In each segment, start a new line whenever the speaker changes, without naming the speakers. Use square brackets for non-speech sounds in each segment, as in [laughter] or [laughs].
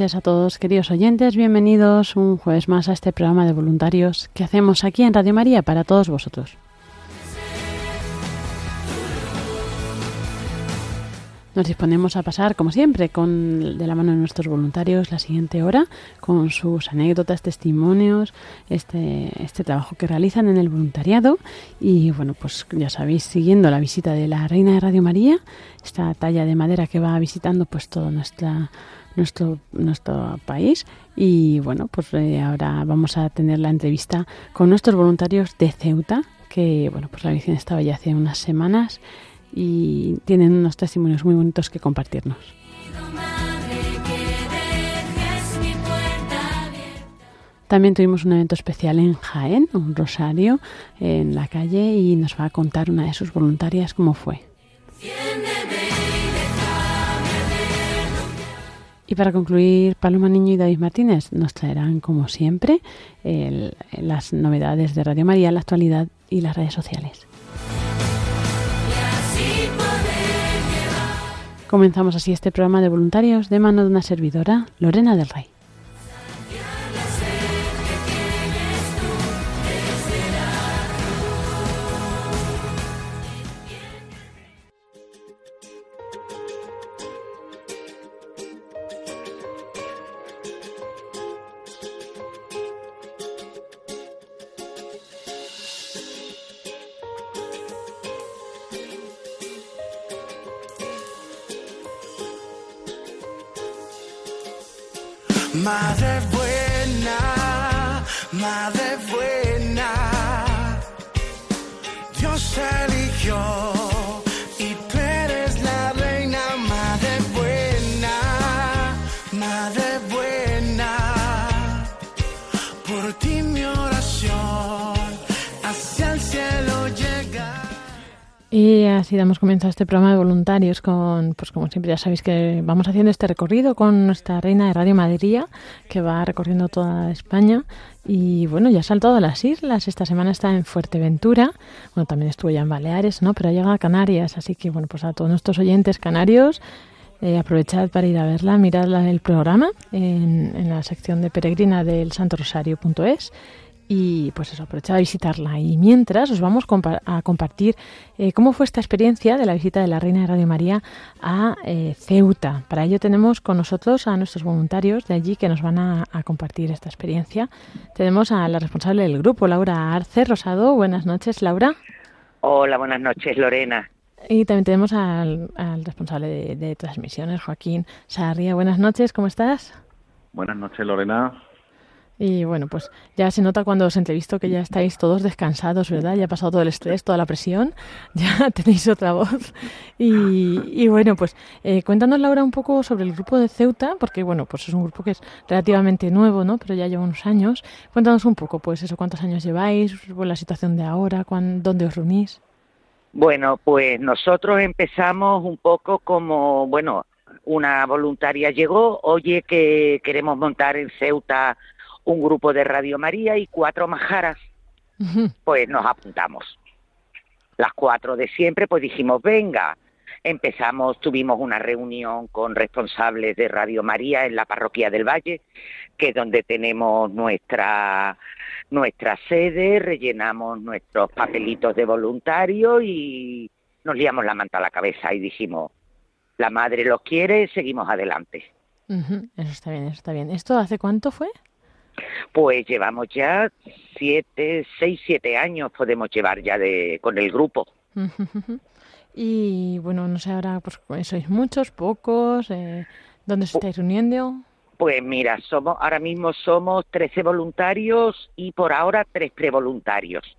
Noches a todos, queridos oyentes. Bienvenidos un jueves más a este programa de voluntarios que hacemos aquí en Radio María para todos vosotros. Nos disponemos a pasar, como siempre, con de la mano de nuestros voluntarios la siguiente hora, con sus anécdotas, testimonios, este, este trabajo que realizan en el voluntariado. Y bueno, pues ya sabéis, siguiendo la visita de la Reina de Radio María, esta talla de madera que va visitando pues toda nuestra nuestro, nuestro país. Y bueno, pues eh, ahora vamos a tener la entrevista con nuestros voluntarios de Ceuta, que bueno, pues la visión estaba ya hace unas semanas y tienen unos testimonios muy bonitos que compartirnos. También tuvimos un evento especial en Jaén, un rosario en la calle y nos va a contar una de sus voluntarias cómo fue. Y para concluir, Paloma Niño y David Martínez nos traerán, como siempre, el- las novedades de Radio María, la actualidad y las redes sociales. Comenzamos así este programa de voluntarios de mano de una servidora, Lorena del Rey.
you're Y
así damos comienzo a este programa de voluntarios con, pues como siempre ya sabéis que vamos haciendo este recorrido con nuestra reina de Radio Madería, que va recorriendo toda España. Y bueno, ya ha saltado a las islas. Esta semana está en Fuerteventura. Bueno, también estuvo ya en Baleares, ¿no? Pero ha llegado a Canarias. Así que bueno, pues a todos nuestros oyentes canarios, eh, aprovechad para ir a verla, mirad el programa en, en la sección de peregrina del santorosario.es y pues eso, aprovechad a visitarla. Y mientras os vamos compa- a compartir eh, cómo fue esta experiencia de la visita de la Reina de Radio María a eh, Ceuta. Para ello tenemos con nosotros a nuestros voluntarios de allí que nos van a, a compartir esta experiencia. Tenemos a la responsable del grupo, Laura Arce Rosado. Buenas noches, Laura.
Hola, buenas noches, Lorena.
Y también tenemos al, al responsable de, de transmisiones, Joaquín Sarria. Buenas noches, ¿cómo estás?
Buenas noches, Lorena.
Y bueno, pues ya se nota cuando os entrevisto que ya estáis todos descansados, ¿verdad? Ya ha pasado todo el estrés, toda la presión, [laughs] ya tenéis otra voz. Y, y bueno, pues eh, cuéntanos, Laura, un poco sobre el grupo de Ceuta, porque bueno, pues es un grupo que es relativamente nuevo, ¿no? Pero ya lleva unos años. Cuéntanos un poco, pues eso, cuántos años lleváis, pues, la situación de ahora, cuán, dónde os reunís.
Bueno, pues nosotros empezamos un poco como, bueno, una voluntaria llegó, oye que queremos montar en Ceuta un grupo de Radio María y cuatro majaras, pues nos apuntamos. Las cuatro de siempre, pues dijimos, venga, Empezamos, tuvimos una reunión con responsables de Radio María en la parroquia del Valle, que es donde tenemos nuestra nuestra sede, rellenamos nuestros papelitos de voluntario y nos liamos la manta a la cabeza y dijimos, la madre los quiere, seguimos adelante.
Eso está bien, eso está bien. ¿Esto hace cuánto fue?
Pues llevamos ya siete, seis, siete años podemos llevar ya de con el grupo. [laughs]
Y bueno, no sé ahora, pues sois muchos, pocos, eh, ¿dónde os estáis reuniendo?
Pues mira, somos ahora mismo somos 13 voluntarios y por ahora tres prevoluntarios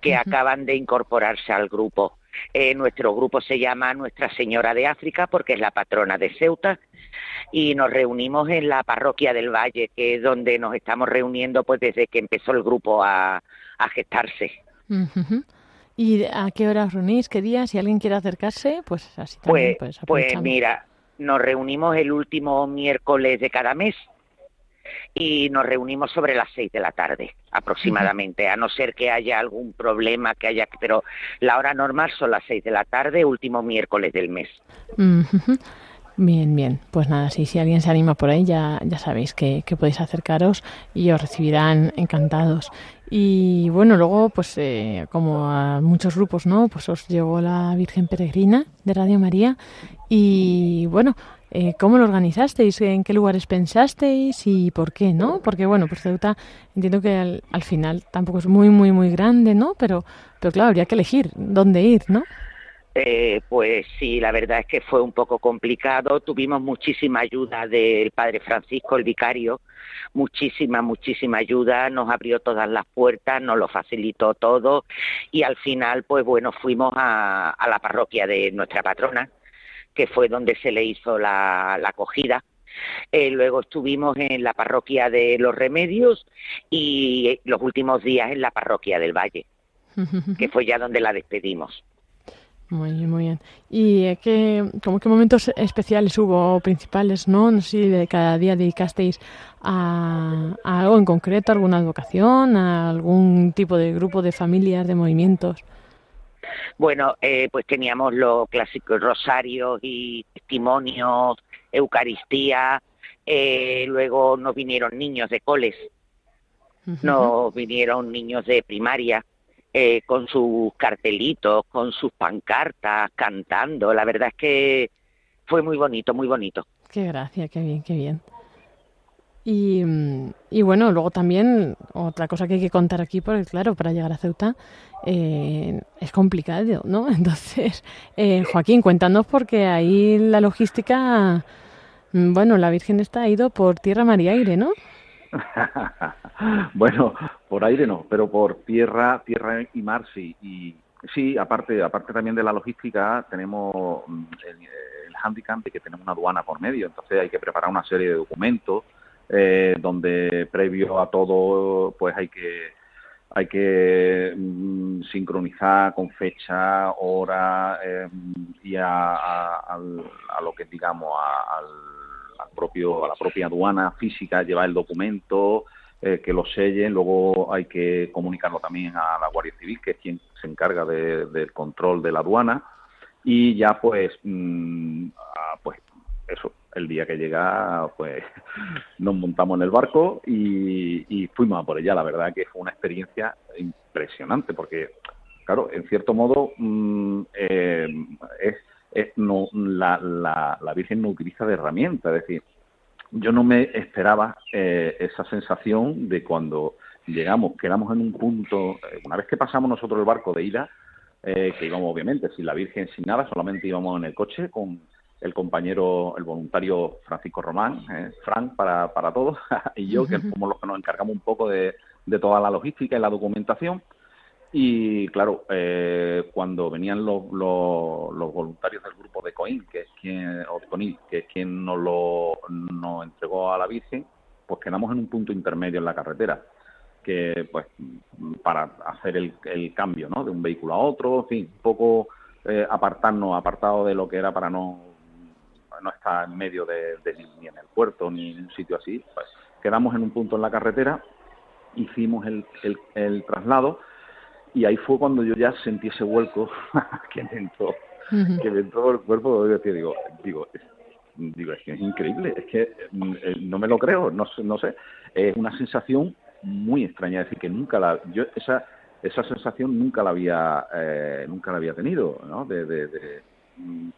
que acaban de incorporarse al grupo. Eh, nuestro grupo se llama Nuestra Señora de África porque es la patrona de Ceuta y nos reunimos en la parroquia del Valle, que es donde nos estamos reuniendo pues desde que empezó el grupo a, a gestarse.
¿Y a qué hora os reunís? ¿Qué día? Si alguien quiere acercarse, pues así también,
Pues,
pues,
pues mira, nos reunimos el último miércoles de cada mes y nos reunimos sobre las seis de la tarde aproximadamente, a no ser que haya algún problema que haya, pero la hora normal son las seis de la tarde, último miércoles del mes.
Bien, bien. Pues nada, sí, si alguien se anima por ahí, ya, ya sabéis que, que podéis acercaros y os recibirán encantados. Y bueno, luego, pues eh, como a muchos grupos, ¿no? Pues os llegó la Virgen Peregrina de Radio María. Y bueno, eh, ¿cómo lo organizasteis? ¿En qué lugares pensasteis? ¿Y por qué, no? Porque bueno, pues Ceuta entiendo que al, al final tampoco es muy, muy, muy grande, ¿no? Pero, pero claro, habría que elegir dónde ir, ¿no?
Eh, pues sí, la verdad es que fue un poco complicado. Tuvimos muchísima ayuda del padre Francisco, el vicario, muchísima, muchísima ayuda. Nos abrió todas las puertas, nos lo facilitó todo y al final, pues bueno, fuimos a, a la parroquia de nuestra patrona, que fue donde se le hizo la, la acogida. Eh, luego estuvimos en la parroquia de Los Remedios y eh, los últimos días en la parroquia del Valle, que fue ya donde la despedimos.
Muy bien, muy bien. ¿Y eh, qué, como qué momentos especiales hubo, o principales, no? No sé si de cada día dedicasteis a, a algo en concreto, a alguna vocación, a algún tipo de grupo de familias, de movimientos.
Bueno, eh, pues teníamos los clásicos rosarios y testimonios, Eucaristía, eh, luego nos vinieron niños de coles, nos vinieron niños de primaria eh, con sus cartelitos, con sus pancartas, cantando. La verdad es que fue muy bonito, muy bonito.
Qué gracia, qué bien, qué bien. Y, y bueno, luego también otra cosa que hay que contar aquí, porque claro, para llegar a Ceuta eh, es complicado, ¿no? [laughs] Entonces, eh, Joaquín, cuéntanos porque ahí la logística, mm, bueno, la Virgen está ido por tierra, mar y aire, ¿no? [laughs]
bueno, por aire no, pero por tierra, tierra y mar sí. Y sí, aparte, aparte también de la logística, tenemos mm, el, el handicap de que tenemos una aduana por medio, entonces hay que preparar una serie de documentos eh, donde previo a todo, pues hay que hay que mm, sincronizar con fecha, hora eh, y a, a- a lo que digamos a, al, propio a la propia aduana física llevar el documento eh, que lo sellen, luego hay que comunicarlo también a la Guardia Civil que es quien se encarga de- del control de la aduana. Y ya pues mm, ah, pues eso el día que llega pues nos montamos en el barco y, fuimos a por ella. La verdad que fue una experiencia impresionante porque claro en cierto modo mm, eh, es no la, la, la Virgen no utiliza de herramienta. Es decir yo no me esperaba eh, esa sensación de cuando llegamos, quedamos en un punto, eh, una vez que pasamos nosotros el barco de ida, eh, que íbamos obviamente sin la Virgen, sin nada, solamente íbamos en el coche con el compañero, el voluntario Francisco Román, eh, Frank para, para todos, [laughs] y yo, que somos los que nos encargamos un poco de, de toda la logística y la documentación. Y claro, eh, cuando venían los, los, los voluntarios del grupo de Coín, que es quien, o Conil, que es quien nos lo nos entregó a la Virgen, pues quedamos en un punto intermedio en la carretera, que pues para hacer el, el cambio, ¿no? De un vehículo a otro, en fin, un poco eh, apartarnos, apartado de lo que era para no no estar en medio de, de ni, en el puerto ni en un sitio así, pues quedamos en un punto en la carretera, hicimos el, el, el traslado y ahí fue cuando yo ya sentí ese vuelco [laughs] aquí adentro
Ujú.
que me entró el cuerpo, digo, digo, digo, es que es increíble, es que mm, eh, no me lo creo, no, sé- no sé, es una sensación muy extraña, es decir, que nunca la, yo esa esa sensación nunca la había eh, nunca la había tenido, ¿no? De, de- de, mm,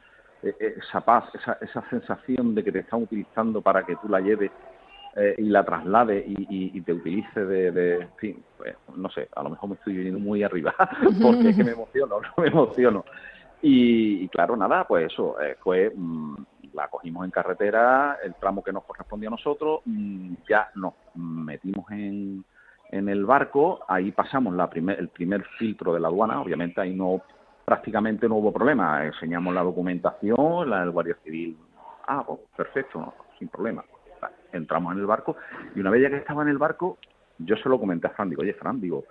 esa paz, esa, esa sensación de que te están utilizando para que tú la lleves eh, y la traslade y, y- te utilice de, fin, pues, no sé, a lo mejor me estoy yendo muy arriba, [laughs] porque es que me emociono, [laughs] me emociono. Y, y claro, nada, pues eso, eh, fue, mm, la cogimos en carretera, el tramo que nos correspondía a nosotros, mm, ya nos metimos en, en el barco, ahí pasamos la primer, el primer filtro de la aduana, obviamente ahí no prácticamente no hubo problema, enseñamos la documentación, la del Guardia Civil, ah, pues perfecto, sin problema. Entramos en el barco y una vez ya que estaba en el barco, yo se lo comenté a Fran, digo, oye Fran, digo,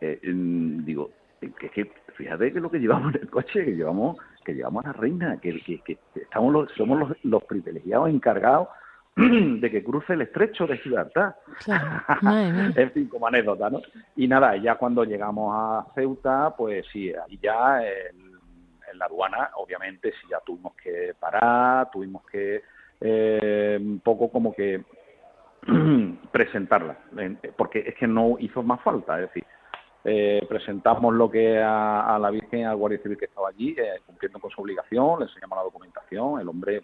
eh, digo, eh, que, fíjate que lo que llevamos en el coche, que llevamos, que llevamos a la reina, que, que, estamos los, somos los privilegiados encargados [clears throat] de que cruce el estrecho de Gibraltar.
Claro, [laughs]
en fin, como anécdota, ¿no? Y nada, ya cuando llegamos a Ceuta, pues sí, ahí ya el- en la aduana, obviamente, sí ya tuvimos que parar, tuvimos que eh, un poco como que [clears throat] presentarla, en- porque es que no hizo más falta, es decir, eh, presentamos lo que a, a la Virgen, al Guardia Civil que estaba allí, eh, cumpliendo con su obligación, le enseñamos la documentación, el hombre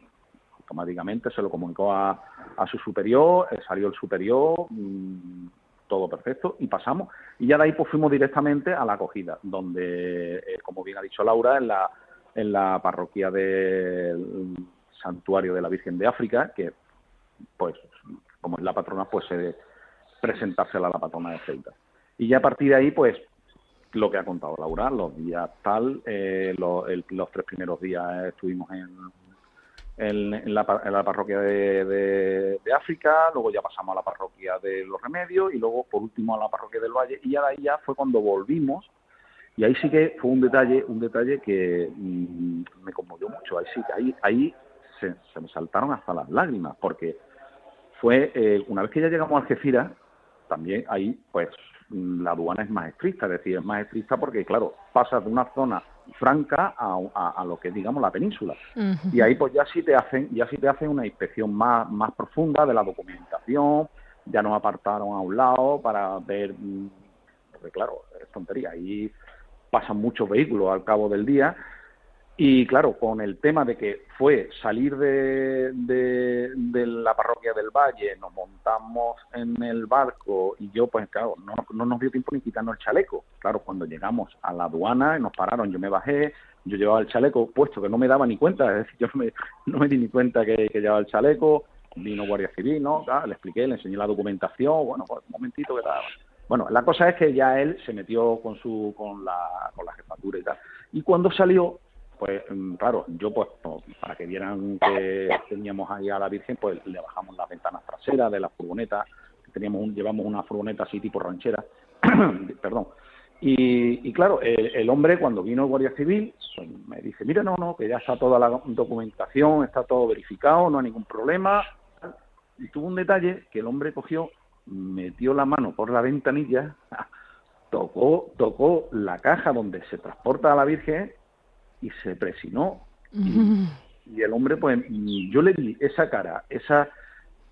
automáticamente se lo comunicó a, su superior, eh, salió el superior, mm, todo perfecto, y pasamos. Y ya de ahí pues fuimos directamente a la acogida, donde, eh, como bien ha dicho Laura, en la, en la parroquia del Santuario de la Virgen de África, que pues como es la patrona, pues se presentársela a la patrona de Ceuta. Y ya a partir de ahí, pues lo que ha contado Laura, los días tal, eh, lo- el- los tres primeros días estuvimos en, en, la, parroquia de, de- África, luego ya pasamos a la parroquia de Los Remedios y luego por último a la parroquia del Valle. Y ya de ahí ya fue cuando volvimos. Y ahí sí que fue un detalle, un detalle que mm, me conmovió mucho, ahí sí que ahí, ahí se, se me saltaron hasta las lágrimas porque fue eh, una vez que ya llegamos a Algeciras, también ahí pues mm, la aduana es más estricta, es decir, es más estricta porque claro, pasas de una zona franca a, a- a lo que es digamos la península. Y ahí pues ya sí te hacen ya sí te hacen una inspección más más profunda de la documentación ya nos apartaron a un lado para ver mm, porque claro es tontería ahí pasan muchos vehículos al cabo del día y claro, con el tema de que fue salir de, de, la parroquia del Valle, nos montamos en el barco y yo, pues claro, no, no nos dio tiempo ni quitarnos el chaleco. Claro, cuando llegamos a la aduana nos pararon, yo me bajé, yo llevaba el chaleco puesto que no me daba ni cuenta, [laughs] es decir, yo me, no me di ni cuenta que, llevaba el chaleco, vino Guardia Civil, ¿no? Le expliqué, le enseñé la documentación, bueno, pues un momentito que tal. Bueno, la cosa es que ya él se metió con su con la, con la jefatura y tal. Y cuando salió, pues mm, claro, yo pues para que vieran que teníamos ahí a la Virgen, pues le bajamos las ventanas traseras de la furgoneta, teníamos un, llevamos una furgoneta así tipo ranchera, [clears throat] perdón. Y, y claro, el, el hombre cuando vino el Guardia Civil pues, me dice, mira, no, no, que ya está toda la documentación, está todo verificado, no hay ningún problema. Y tuvo un detalle que el hombre cogió, metió la mano por la ventanilla, [laughs] tocó, tocó la caja donde se transporta a la Virgen y se presionó. Y, y el hombre, pues, yo le vi esa cara, esa,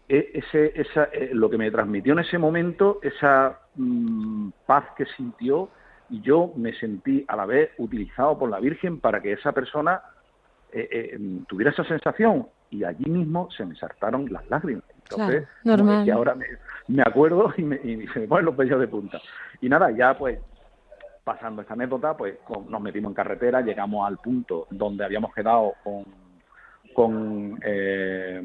e- ese, esa, eh, lo que me transmitió en ese momento, esa mm, paz que sintió, y yo me sentí a la vez utilizado por la Virgen para que esa persona eh, eh, tuviera esa sensación. Y allí mismo se me saltaron las lágrimas. Entonces,
Claro, normal.
como que ahora me, me acuerdo y, me, y se me ponen los vellos de punta. Y nada, ya pues pasando esta anécdota, pues con- nos metimos en carretera, llegamos al punto donde habíamos quedado con, con eh,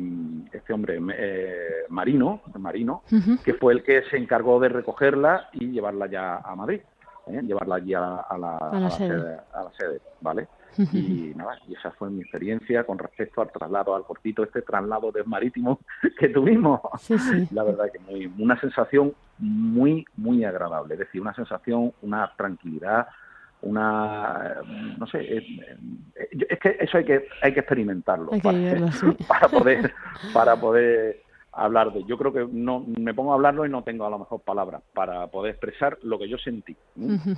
este hombre eh, Marino, Marino, que fue el que se encargó de recogerla y llevarla ya a Madrid, ¿eh? llevarla allí a, a la,
A la sede.
a la sede, ¿vale? Y nada, y esa fue mi experiencia con respecto al traslado, al cortito este traslado de marítimo [laughs] que tuvimos.
Sí, sí.
La verdad que muy, una sensación muy, muy agradable, es decir, una sensación, una tranquilidad, una, eh, no sé, eh, eh, yo- es que eso hay que, hay que experimentarlo
Hay que
para,
vivirlo, [laughs] sí.
para poder, para poder hablar de. Yo creo que no me pongo a hablarlo y no tengo a lo mejor palabras para poder expresar lo que yo sentí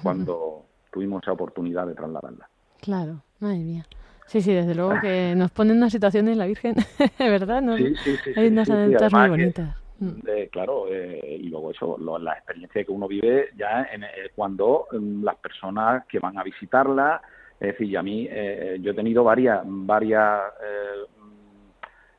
cuando tuvimos esa oportunidad de trasladarla.
Claro. Madre mía. Sí, sí, desde luego que nos pone en una situación en la Virgen, [laughs] ¿verdad? ¿No?
Sí, sí, sí.
Hay unas
sí,
muy
que-
bonitas. Mm.
Eh, claro, eh, y luego eso, lo- la experiencia que uno vive ya en, eh, cuando mm, las personas que van a visitarla, es decir, y a mí, eh, yo he tenido varias, varias, eh,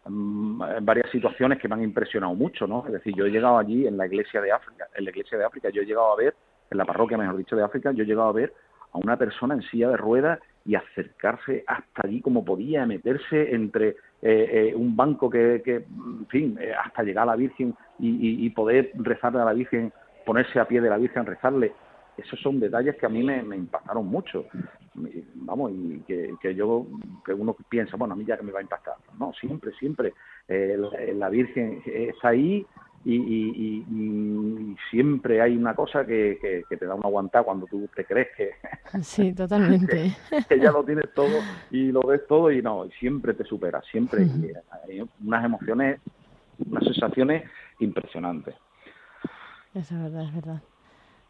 mm, varias situaciones que me han impresionado mucho, ¿no? Es decir, yo he llegado allí en la iglesia de África, en la iglesia de África, yo he llegado a ver, en la parroquia, mejor dicho, de África, yo he llegado a ver a una persona en silla de ruedas y acercarse hasta allí como podía, meterse entre eh, eh, un banco que, que, en fin, eh, hasta llegar a la Virgen y, y- poder rezarle a la Virgen, ponerse a pie de la Virgen, rezarle. Esos son detalles que a mí me, me impactaron mucho. Vamos, y que, que yo, que uno piensa, bueno, a mí ya que me va a impactar. No, siempre, siempre. eh, la, la Virgen está ahí y, y- y- y siempre hay una cosa que, que- que te da una aguantada cuando tú te crees que,
Sí, totalmente.
que ya lo tienes todo y lo ves todo y no, y siempre te supera, siempre. Y hay unas emociones, unas sensaciones impresionantes.
Eso es verdad, es verdad.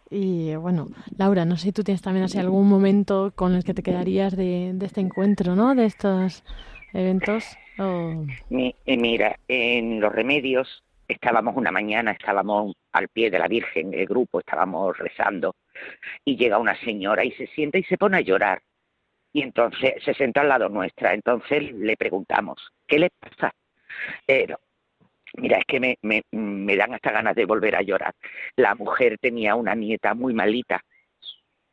Y bueno, Laura, no sé si tú tienes también así algún momento con el que te quedarías de, de este encuentro, ¿no? De estos eventos. O...
Mi- eh, mira, en los remedios estábamos una mañana, estábamos al pie de la Virgen, el grupo, estábamos rezando, y llega una señora y se sienta y se pone a llorar. Y entonces se senta al lado nuestra. Entonces le preguntamos, ¿qué le pasa? Pero, mira, es que me, me, me dan hasta ganas de volver a llorar. La mujer tenía una nieta muy malita,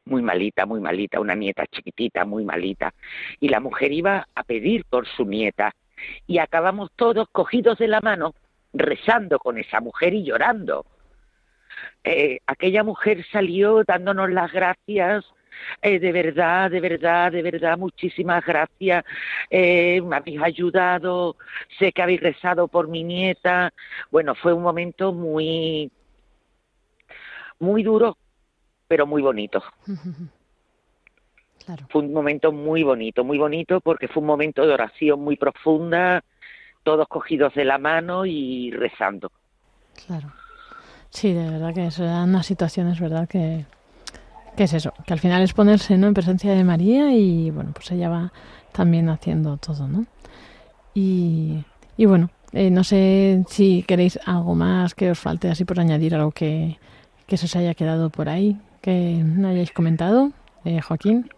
muy malita, muy malita, una nieta chiquitita, muy malita. Y la mujer iba a pedir por su nieta y acabamos todos cogidos de la mano rezando con esa mujer y llorando. Eh, aquella mujer salió dándonos las gracias, eh, de verdad, de verdad, de verdad, muchísimas gracias. Eh, me habéis ayudado, sé que habéis rezado por mi nieta. Bueno, fue un momento muy, muy duro, pero muy bonito. [laughs]
Claro.
Fue un momento muy bonito, muy bonito porque fue un momento de oración muy profunda, todos cogidos de la mano y rezando.
Claro. Sí, de verdad que eso eran unas situaciones, ¿verdad? Que, que es eso, que al final es ponerse ¿no? en presencia de María y bueno, pues ella va también haciendo todo, ¿no? Y, y bueno, eh, no sé si queréis algo más que os falte así por añadir algo que, que se os haya quedado por ahí, que no hayáis comentado, eh, Joaquín.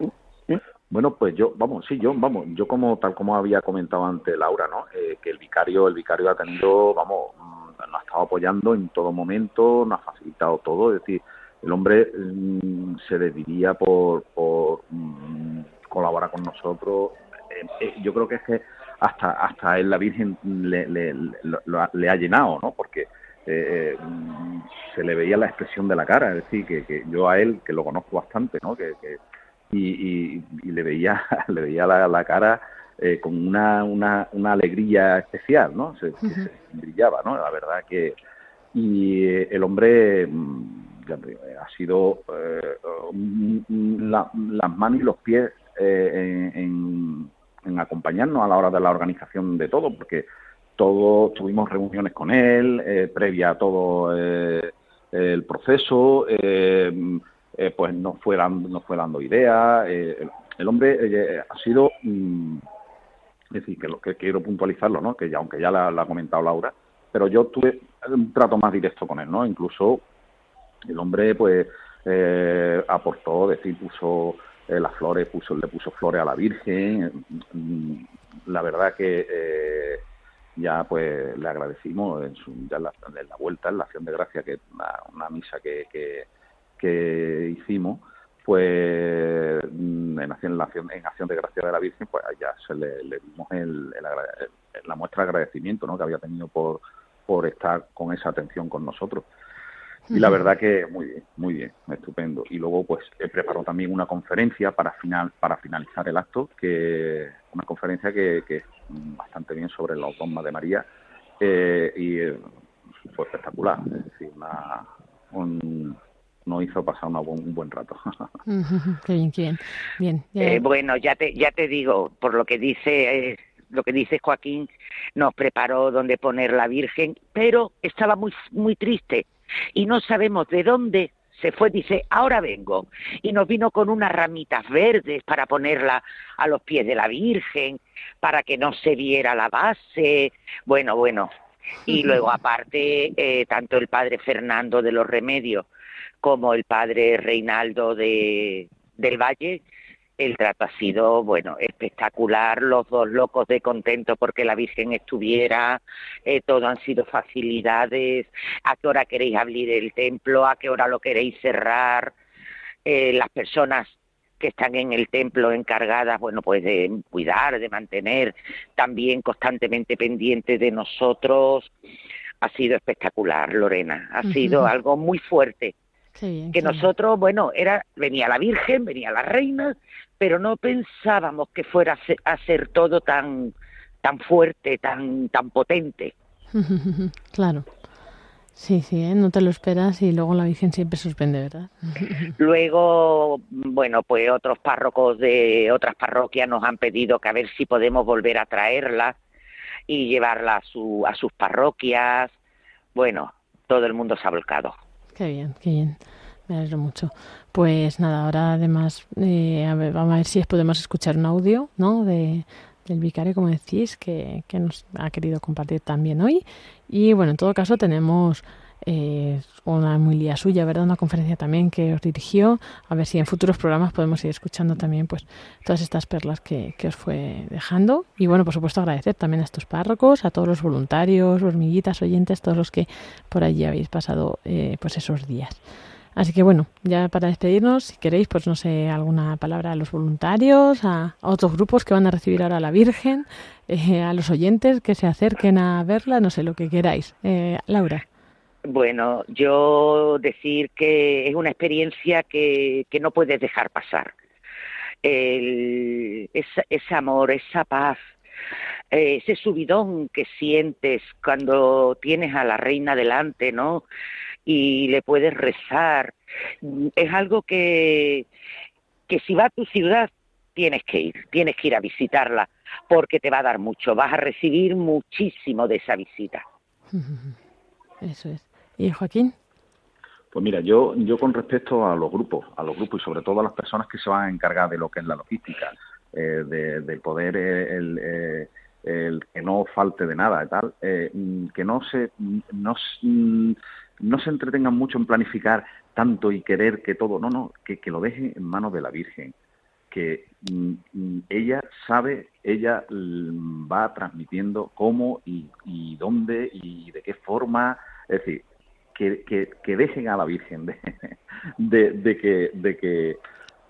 Bueno, pues yo, vamos, sí, yo, vamos, yo como tal como había comentado antes Laura, ¿no? Eh, que el vicario, el vicario ha tenido, vamos, mm, nos ha estado apoyando en todo momento, nos ha facilitado todo, es decir, el hombre mm, se decidiría por, por mm, colaborar con nosotros. Eh, eh, yo creo que es que hasta hasta él la Virgen le, le, le- le ha llenado, ¿no? Porque eh, mm, se le veía la expresión de la cara, es decir, que, que yo a él, que lo conozco bastante, ¿no? Que, que- y, y- y le veía [laughs] le veía la, la cara eh, con una, una, una alegría especial, ¿no? Se, se brillaba, ¿no? La verdad que y eh, el hombre mm, eh, ha sido eh, la- las manos y los pies eh, en, en- acompañarnos a la hora de la organización de todo, porque todo tuvimos reuniones con él eh, previa a todo eh, el proceso, eh, eh, pues nos fue dando, nos fue dando ideas. eh, el, hombre eh, ha sido, mm, es decir, que lo que quiero puntualizarlo, ¿no? Que ya, aunque ya la, ha comentado Laura, pero yo tuve un trato más directo con él, ¿no? Incluso el hombre, pues, eh, aportó, decir, puso eh, las flores, puso, le puso flores a la Virgen. mm, La verdad que eh, ya, pues, le agradecimos en, su, ya en la vuelta, en la acción de gracia, que una, una misa que, que, que hicimos, pues mm, en acción, en, acción, en acción de gracia de la Virgen, pues ya se le, le dimos el, el la muestra de agradecimiento ¿no? que había tenido por, por estar con esa atención con nosotros. Y la verdad que muy bien, muy bien, estupendo. Y luego pues he preparado también una conferencia para final para finalizar el acto, que una conferencia que, que es bastante bien sobre la dogmas de María eh, y eh, fue espectacular. Es decir, una, un- nos hizo pasar una un buen rato. [laughs]
qué bien, qué bien. Bien. ya-
Eh, bueno, ya te, ya te digo, por lo que dice, eh, lo que dice Joaquín, nos preparó donde poner la Virgen, pero estaba muy, muy triste y no sabemos de dónde se fue, dice, ahora vengo. Y nos vino con unas ramitas verdes para ponerla a los pies de la Virgen, para que no se viera la base. Bueno, bueno. Y luego, aparte, eh, tanto el padre Fernando de los Remedios como el padre Reinaldo de, del Valle, el trato ha sido, bueno, espectacular, los dos locos de contento porque la Virgen estuviera, eh, todo han sido facilidades, a qué hora queréis abrir el templo, a qué hora lo queréis cerrar, eh, las personas que están en el templo encargadas, bueno, pues de cuidar, de mantener, también constantemente pendientes de nosotros, ha sido espectacucular, Lorena, ha sido algo muy fuerte
bien,
que nosotros, bueno, era venía la Virgen, venía la Reina, pero no pensábamos que fuera a ser, a ser todo tan tan fuerte, tan tan potente. [laughs]
claro. Sí, sí, ¿eh? no te lo esperas y luego la Virgen siempre suspende, ¿verdad? [laughs]
Luego, bueno, pues otros párrocos de otras parroquias nos han pedido que a ver si podemos volver a traerla y llevarla a su a sus parroquias. Bueno, todo el mundo se ha volcado.
Qué bien, qué bien. Me alegro mucho. Pues nada, ahora además eh, a ver, vamos a ver si podemos escuchar un audio, ¿no? De, del vicario, como decís, que, que nos ha querido compartir también hoy. Y bueno, en todo caso tenemos una humilía suya, ¿verdad? Una conferencia también que os dirigió. A ver si en futuros programas podemos ir escuchando también pues todas estas perlas que, que os fue dejando. Y bueno, por supuesto agradecer también a estos párrocos, a todos los voluntarios, hormiguitas, oyentes, todos los que por allí habéis pasado eh, pues esos días. Así que bueno, ya para despedirnos, si queréis, pues no sé, alguna palabra a los voluntarios, a, a otros grupos que van a recibir ahora a la Virgen, eh, a los oyentes que se acerquen a verla, no sé, lo que queráis. Eh, Laura.
Bueno, yo decir que es una experiencia que, que no puedes dejar pasar. El, esa- ese amor, esa paz, ese subidón que sientes cuando tienes a la reina delante, ¿no? Y le puedes rezar. Es algo que, que si va a tu ciudad tienes que ir, tienes que ir a visitarla, porque te va a dar mucho, vas a recibir muchísimo de esa visita. [laughs]
Eso es. ¿Y Joaquín?
Pues mira, yo, yo con respecto a los grupos, a los grupos y sobre todo a las personas que se van a encargar de lo que es la logística, eh, de, de poder eh, el, eh, el que no falte de nada y tal, eh, mm, que no se, no, mm, no se entretengan mucho en planificar tanto y querer que todo, no, no, que, que lo dejen en manos de la Virgen, que mm, ella sabe, ella va transmitiendo cómo y, y dónde y de qué forma, es decir, que, que, que dejen a la Virgen de, de, que de que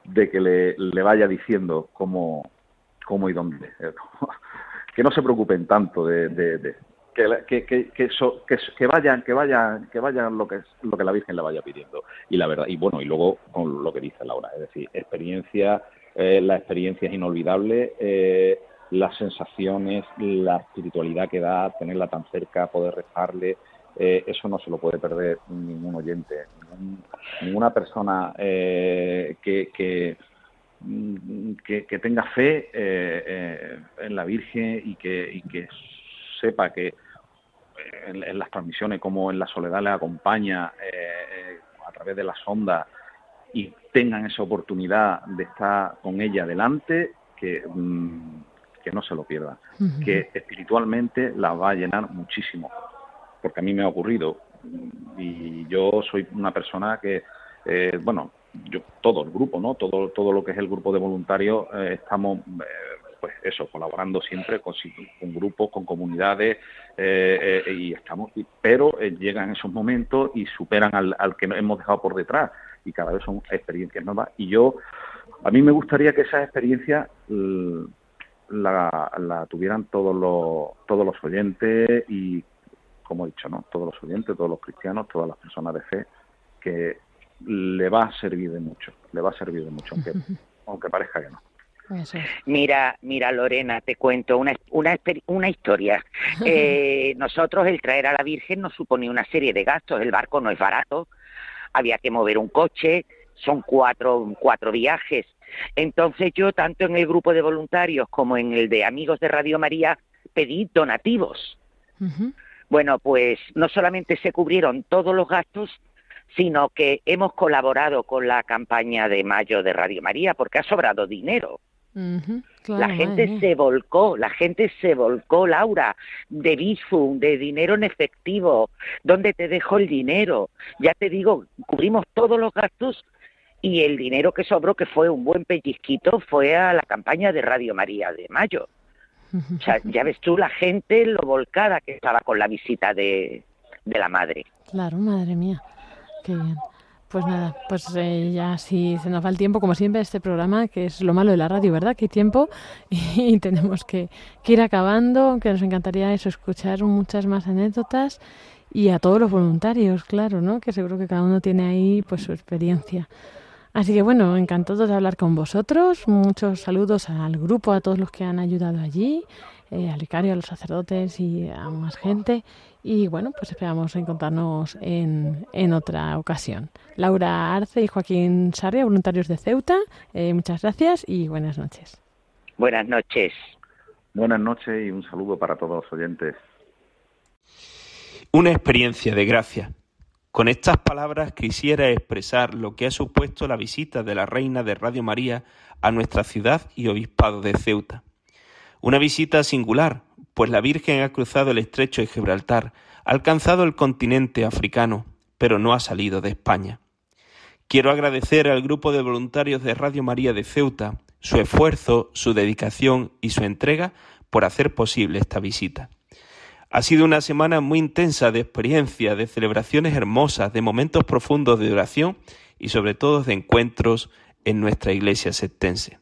de que le, le vaya diciendo cómo, cómo y dónde. [laughs] Que no se preocupen tanto de, de- que, que, que, so- que, vayan que vayan que vayan lo que lo que la Virgen le vaya pidiendo y la verdad y bueno y luego con lo que dice Laura es decir experiencia eh, la experiencia es inolvidable eh, las sensaciones la espiritualidad que da tenerla tan cerca poder rezarle eh, eso no se lo puede perder ningún oyente, ningún- ninguna persona eh, que, que, mm, que, que tenga fe eh, eh, en la Virgen y que, y que sepa que en, en las transmisiones como en la soledad le acompaña eh, eh, a través de las ondas y tengan esa oportunidad de estar con ella delante, que, mm, que no se lo pierdan, que espiritualmente la va a llenar muchísimo porque a mí me ha ocurrido. Y yo soy una persona que, eh, bueno, yo todo el grupo, ¿no? Todo todo lo que es el grupo de voluntarios eh, estamos, eh, pues eso, colaborando siempre con, con grupos, con comunidades eh, eh, y estamos, pero llegan esos momentos y superan al, al que hemos dejado por detrás. Y cada vez son experiencias nuevas. Y yo a mí me gustaría que esas experiencias mm, la, la tuvieran todos los todos los oyentes y como he dicho, ¿no? Todos los oyentes, todos los cristianos, todas las personas de fe, que le va a servir de mucho, le va a servir de mucho, aunque, aunque parezca que no.
Eso es.
Mira, mira Lorena, te cuento una, una, una historia. [laughs] Eh, nosotros el traer a la Virgen nos suponía una serie de gastos, el barco no es barato, había que mover un coche, son cuatro, cuatro viajes. Entonces yo, tanto en el grupo de voluntarios como en el de amigos de Radio María, pedí donativos.
Ujú.
Bueno, pues no solamente se cubrieron todos los gastos, sino que hemos colaborado con la campaña de mayo de Radio María porque ha sobrado dinero.
Claro,
la gente se volcó, la gente se volcó, Laura, de Bizum, de dinero en efectivo, ¿dónde te dejo el dinero? Ya te digo, cubrimos todos los gastos y el dinero que sobró, que fue un buen pellizquito, fue a la campaña de Radio María de mayo. O sea, ya ves tú la gente, lo volcada que estaba con la visita de, de la madre.
Claro, madre mía. Qué bien. Pues nada, pues eh, ya si se nos va el tiempo, como siempre, este programa, que es lo malo de la radio, ¿verdad? Que hay tiempo [laughs] y tenemos que, que ir acabando, que nos encantaría eso, escuchar muchas más anécdotas y a todos los voluntarios, claro, ¿no? Que seguro que cada uno tiene ahí pues su experiencia. Así que bueno, encantado de hablar con vosotros. Muchos saludos al grupo, a todos los que han ayudado allí, eh, al vicario, a los sacerdotes y a más gente. Y bueno, pues esperamos encontrarnos en, en otra ocasión. Laura Arce y Joaquín Sarria, voluntarios de Ceuta, eh, muchas gracias y buenas noches.
Buenas noches.
Buenas noches y un saludo para todos los oyentes.
Una experiencia de gracia. Con estas palabras quisiera expresar lo que ha supuesto la visita de la Reina de Radio María a nuestra ciudad y obispado de Ceuta. Una visita singular, pues la Virgen ha cruzado el estrecho de Gibraltar, ha alcanzado el continente africano, pero no ha salido de España. Quiero agradecer al grupo de voluntarios de Radio María de Ceuta su esfuerzo, su dedicación y su entrega por hacer posible esta visita. Ha sido una semana muy intensa de experiencia, de celebraciones hermosas, de momentos profundos de oración y sobre todo de encuentros en nuestra iglesia septense.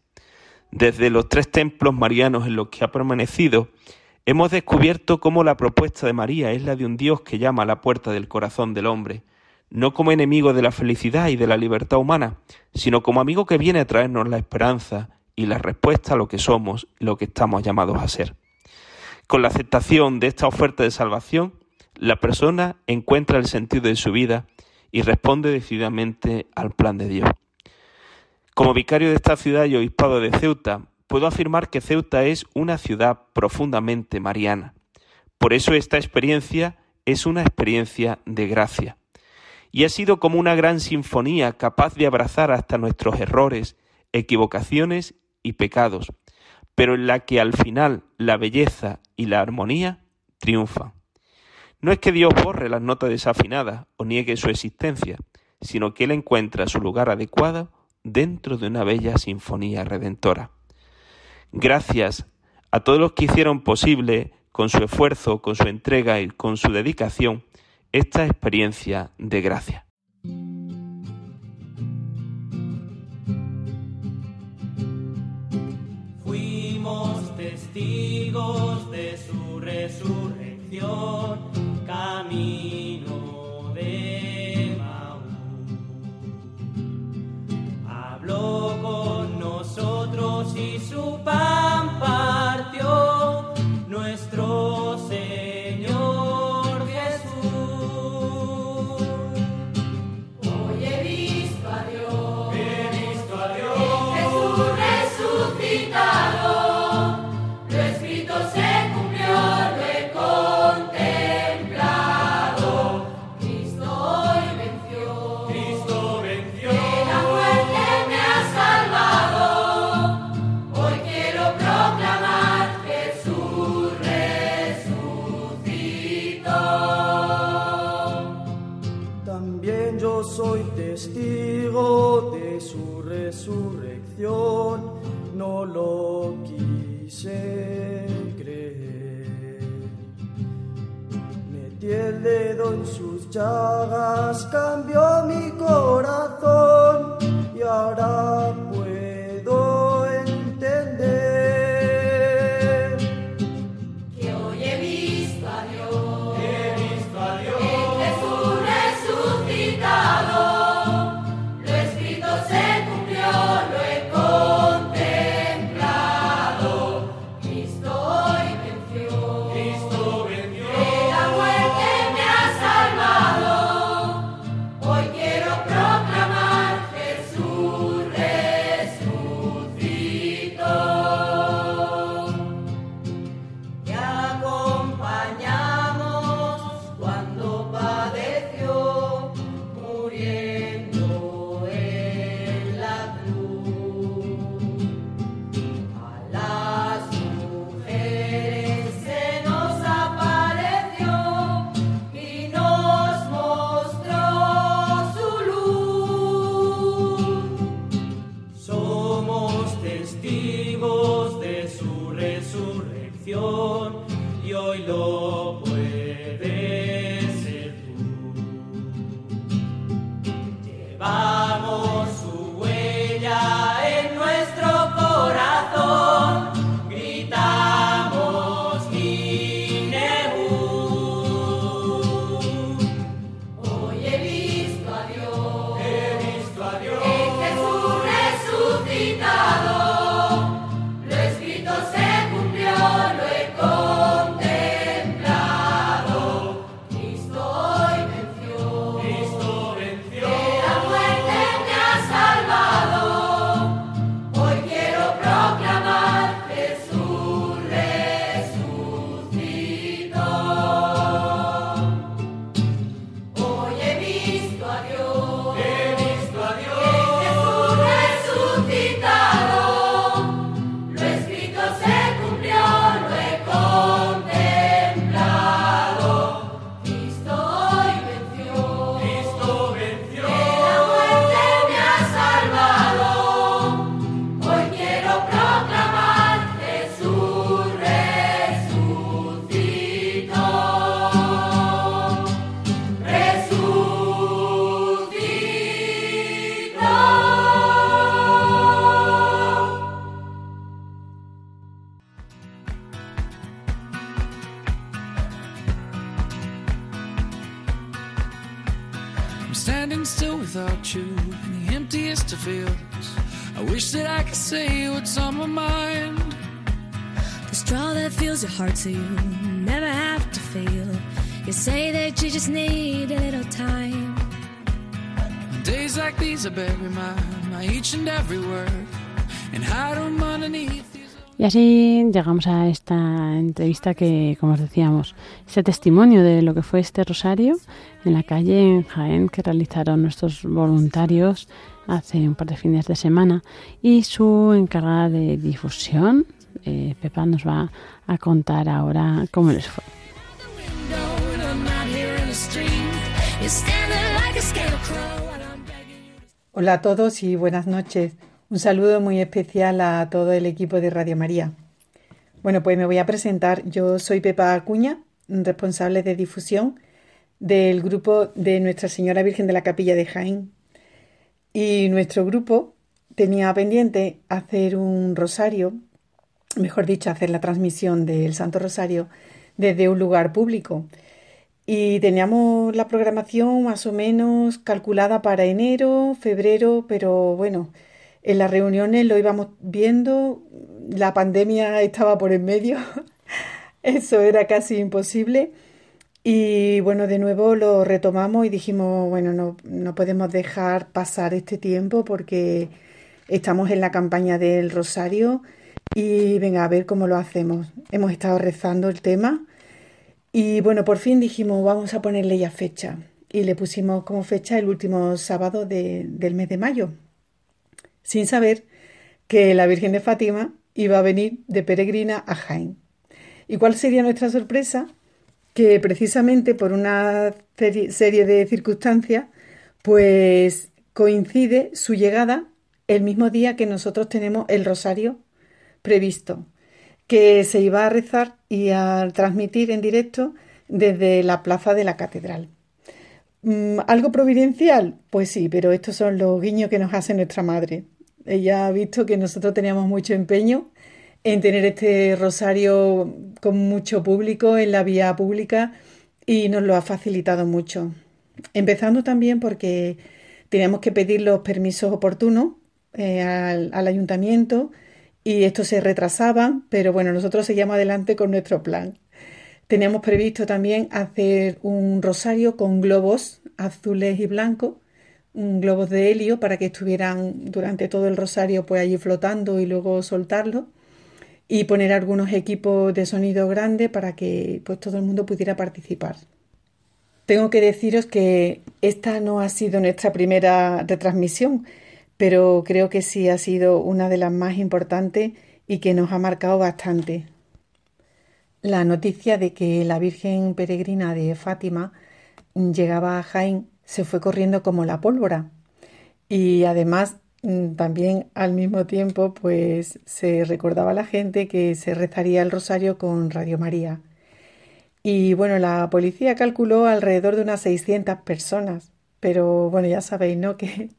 Desde los tres templos marianos en los que ha permanecido, hemos descubierto cómo la propuesta de María es la de un Dios que llama a la puerta del corazón del hombre, no como enemigo de la felicidad y de la libertad humana, sino como amigo que viene a traernos la esperanza y la respuesta a lo que somos y lo que estamos llamados a ser. Con la aceptación de esta oferta de salvación, la persona encuentra el sentido de su vida y responde decididamente al plan de Dios. Como vicario de esta ciudad y obispado de Ceuta, puedo afirmar que Ceuta es una ciudad profundamente mariana. Por eso esta experiencia es una experiencia de gracia. Y ha sido como una gran sinfonía capaz de abrazar hasta nuestros errores, equivocaciones y pecados, pero en la que al final la belleza y la armonía triunfan. No es que Dios borre las notas desafinadas o niegue su existencia, sino que Él encuentra su lugar adecuado dentro de una bella sinfonía redentora. Gracias a todos los que hicieron posible, con su esfuerzo, con su entrega y con su dedicación, esta experiencia de gracia.
Testigos de su resurrección, camino de Maús. Habló con nosotros y su pan partió nuestro
heart so you never have to feel. You say that you just need a little time.
Days like these, I bury my, my each and every word and hide underneath.
Y así llegamos a esta entrevista que, como os decíamos, ese testimonio de lo que fue este rosario en la calle en Jaén que realizaron nuestros voluntarios hace un par de fines de semana y su encargada de difusión, eh, Pepa, nos va a contar ahora cómo les fue.
Hola a todos y buenas noches. Un saludo muy especial a todo el equipo de Radio María. Bueno, pues me voy a presentar. Yo soy Pepa Acuña, responsable de difusión del grupo de Nuestra Señora Virgen de la Capilla de Jaén. Y nuestro grupo tenía pendiente hacer un rosario, mejor dicho, hacer la transmisión del Santo Rosario desde un lugar público. Y teníamos la programación más o menos calculada para enero, febrero, pero bueno, en las reuniones lo íbamos viendo, la pandemia estaba por en medio, [laughs] eso era casi imposible. Y bueno, de nuevo lo retomamos y dijimos, bueno, no, no podemos dejar pasar este tiempo porque estamos en la campaña del Rosario y venga a ver cómo lo hacemos. Hemos estado rezando el tema y bueno, por fin dijimos, vamos a ponerle ya fecha. Y le pusimos como fecha el último sábado de- del mes de mayo, sin saber que la Virgen de Fátima iba a venir de peregrina a Jaén. ¿Y cuál sería nuestra sorpresa? Que precisamente por una seri- serie de circunstancias, pues coincide su llegada el mismo día que nosotros tenemos el rosario previsto, que se iba a rezar y a transmitir en directo desde la plaza de la catedral. Mm, ¿Algo providencial? Pues sí, pero estos son los guiños que nos hace nuestra madre. Ella ha visto que nosotros teníamos mucho empeño en tener este rosario con mucho público en la vía pública y nos lo ha facilitado mucho. Empezando también porque teníamos que pedir los permisos oportunos eh, al, al ayuntamiento y esto se retrasaba, pero bueno, nosotros seguíamos adelante con nuestro plan. Teníamos previsto también hacer un rosario con globos azules y blancos, globos de helio para que estuvieran durante todo el rosario pues allí flotando y luego soltarlo y poner algunos equipos de sonido grande para que pues todo el mundo pudiera participar. Tengo que deciros que esta no ha sido nuestra primera retransmisión, pero creo que sí ha sido una de las más importantes y que nos ha marcado bastante. La noticia de que la Virgen Peregrina de Fátima llegaba a Jaén se fue corriendo como la pólvora y además mm, también al mismo tiempo pues se recordaba a la gente que se rezaría el rosario con Radio María Y bueno, la policía calculó alrededor de unas 600 personas. Pero bueno, ya sabéis, ¿no? [laughs] Que,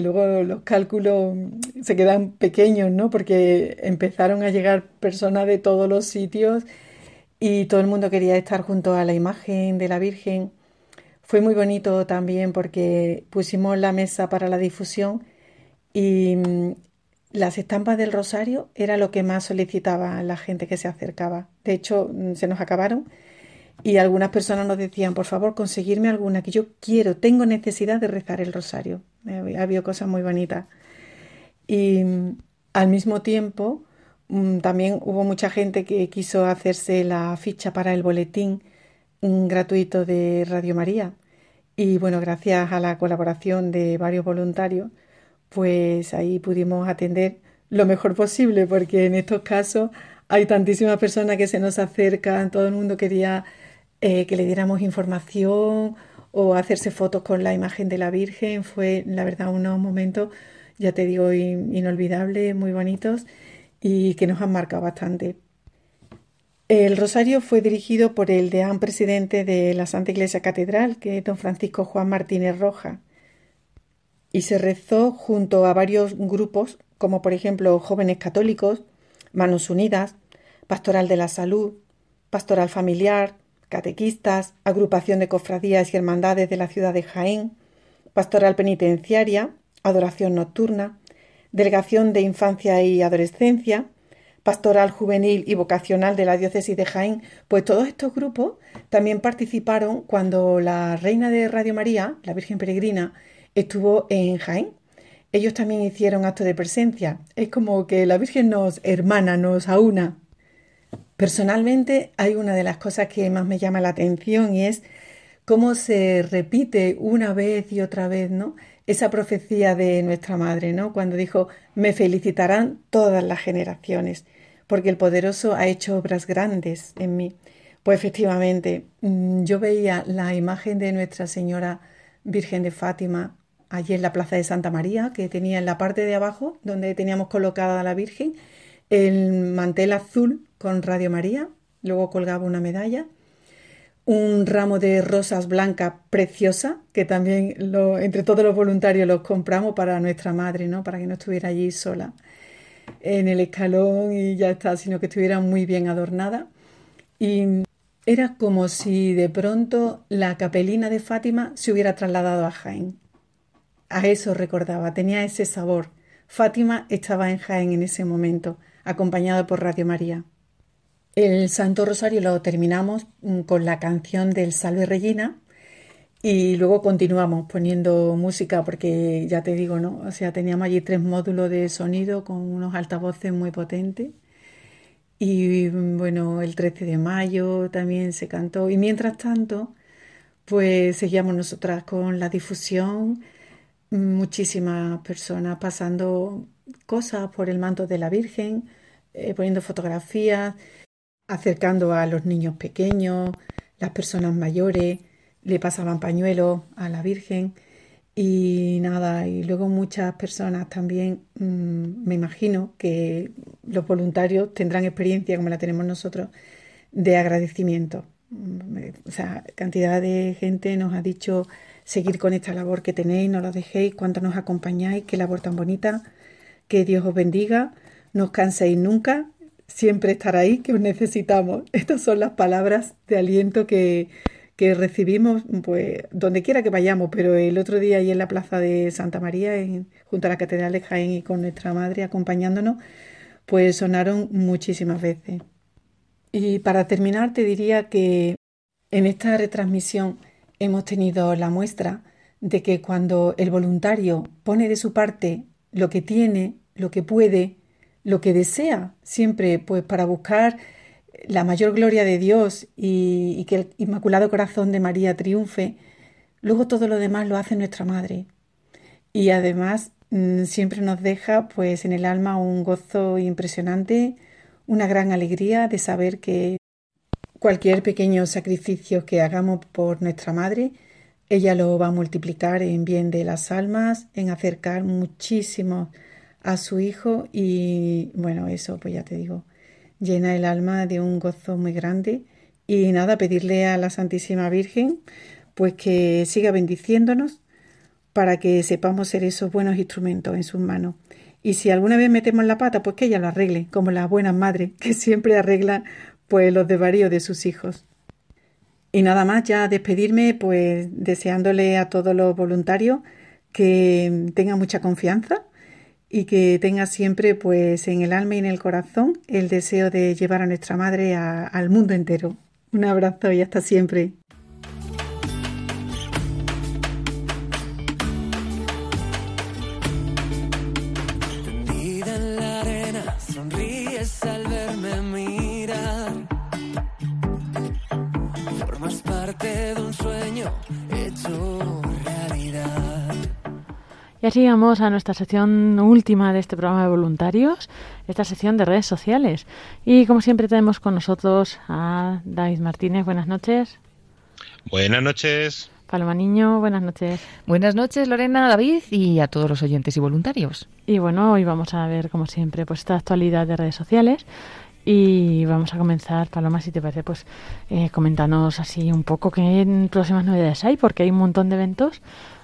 luego los cálculos se quedan pequeños, ¿no? Porque empezaron a llegar personas de todos los sitios y todo el mundo quería estar junto a la imagen de la Virgen. Fue muy bonito también porque pusimos la mesa para la difusión y mm, las estampas del rosario era lo que más solicitaba la gente que se acercaba. De hecho, mm, se nos acabaron y algunas personas nos decían, por favor, conseguirme alguna que yo quiero, tengo necesidad de rezar el rosario. Había cosas muy bonitas. Y mm, al mismo tiempo, también hubo mucha gente que quiso hacerse la ficha para el boletín gratuito de Radio María. Y bueno, gracias a la colaboración de varios voluntarios, pues ahí pudimos atender lo mejor posible, porque en estos casos hay tantísimas personas que se nos acercan, todo el mundo quería eh, que le diéramos información o hacerse fotos con la imagen de la Virgen. Fue, la verdad, unos momentos, ya te digo, inolvidables, muy bonitos y que nos han marcado bastante. El rosario fue dirigido por el deán presidente de la Santa Iglesia Catedral, que es don Francisco Juan Martínez Roja, y se rezó junto a varios grupos, como por ejemplo Jóvenes Católicos, Manos Unidas, Pastoral de la Salud, Pastoral Familiar, Catequistas, Agrupación de Cofradías y Hermandades de la ciudad de Jaén, Pastoral Penitenciaria, Adoración Nocturna, Delegación de Infancia y Adolescencia, Pastoral Juvenil y Vocacional de la Diócesis de Jaén, pues todos estos grupos también participaron cuando la Reina de Radio María, la Virgen Peregrina, estuvo en Jaén. Ellos también hicieron acto de presencia. Es como que la Virgen nos hermana, nos aúna. Personalmente hay una de las cosas que más me llama la atención y es cómo se repite una vez y otra vez, ¿no? esa profecía de nuestra madre, ¿no? Cuando dijo, me felicitarán todas las generaciones, porque el poderoso ha hecho obras grandes en mí. Pues efectivamente, mm, yo veía la imagen de Nuestra Señora Virgen de Fátima allí en la Plaza de Santa María, que tenía en la parte de abajo, donde teníamos colocada a la Virgen, el mantel azul con Radio María, luego colgaba una medalla un ramo de rosas blancas preciosa, que también entre todos los voluntarios los compramos para nuestra madre, ¿no? Para que no estuviera allí sola en el escalón y ya está, sino que estuviera muy bien adornada. Y era como si de pronto la capelina de Fátima se hubiera trasladado a Jaén. A eso recordaba, tenía ese sabor. Fátima estaba en Jaén en ese momento, acompañada por Radio María. El Santo Rosario lo terminamos mm, con la canción del Salve Regina y luego continuamos poniendo música porque ya te digo, ¿no? O sea, teníamos allí tres módulos de sonido con unos altavoces muy potentes. Y mm, bueno, el 13 de mayo también se cantó. Y mientras tanto, pues seguíamos nosotras con la difusión, muchísimas personas pasando cosas por el manto de la Virgen, eh, poniendo fotografías acercando a los niños pequeños, las personas mayores, le pasaban pañuelos a la Virgen y nada, y luego muchas personas también, mm, me imagino que los voluntarios tendrán experiencia como la tenemos nosotros de agradecimiento. Mm, o sea, cantidad de gente nos ha dicho seguir con esta labor que tenéis, no la dejéis, cuánto nos acompañáis, qué labor tan bonita, que Dios os bendiga, no os canséis nunca siempre estar ahí, que os necesitamos. [laughs] Estas son las palabras de aliento que, que recibimos, pues, donde quiera que vayamos, pero el otro día ahí en la plaza de Santa María, junto a la Catedral de Jaén y con nuestra madre acompañándonos, pues sonaron muchísimas veces. Y para terminar, te diría que en esta retransmisión hemos tenido la muestra de que cuando el voluntario pone de su parte lo que tiene, lo que puede, lo que desea, siempre pues para buscar la mayor gloria de Dios y, que el Inmaculado Corazón de María triunfe, luego todo lo demás lo hace nuestra Madre. Y además mm, siempre nos deja pues en el alma un gozo impresionante, una gran alegría de saber que cualquier pequeño sacrificio que hagamos por nuestra Madre, ella lo va a multiplicar en bien de las almas, en acercar muchísimo a su hijo y bueno, eso pues ya te digo, llena el alma de un gozo muy grande Y nada, pedirle a la Santísima Virgen pues que siga bendiciéndonos para que sepamos ser esos buenos instrumentos en sus manos. Y si alguna vez metemos la pata, pues que ella lo arregle, como las buenas madres, que siempre arreglan pues los desvaríos de sus hijos. Y nada más, ya despedirme, pues deseándole a todos los voluntarios que tengan mucha confianza y que tenga siempre pues en el alma y en el corazón el deseo de llevar a nuestra madre al mundo entero. Un abrazo y hasta siempre.
Y así vamos a nuestra sección última de este programa de voluntarios, esta sección de redes sociales. Y como siempre tenemos con nosotros a David Martínez. Buenas noches.
Buenas noches.
Paloma Niño, buenas noches.
Buenas noches, Lorena, David y a todos los oyentes y voluntarios.
Y bueno, hoy vamos a ver, como siempre, pues esta actualidad de redes sociales. Y vamos a comenzar, Paloma, si te parece, pues eh, coméntanos así un poco qué próximas novedades hay, porque hay un montón de eventos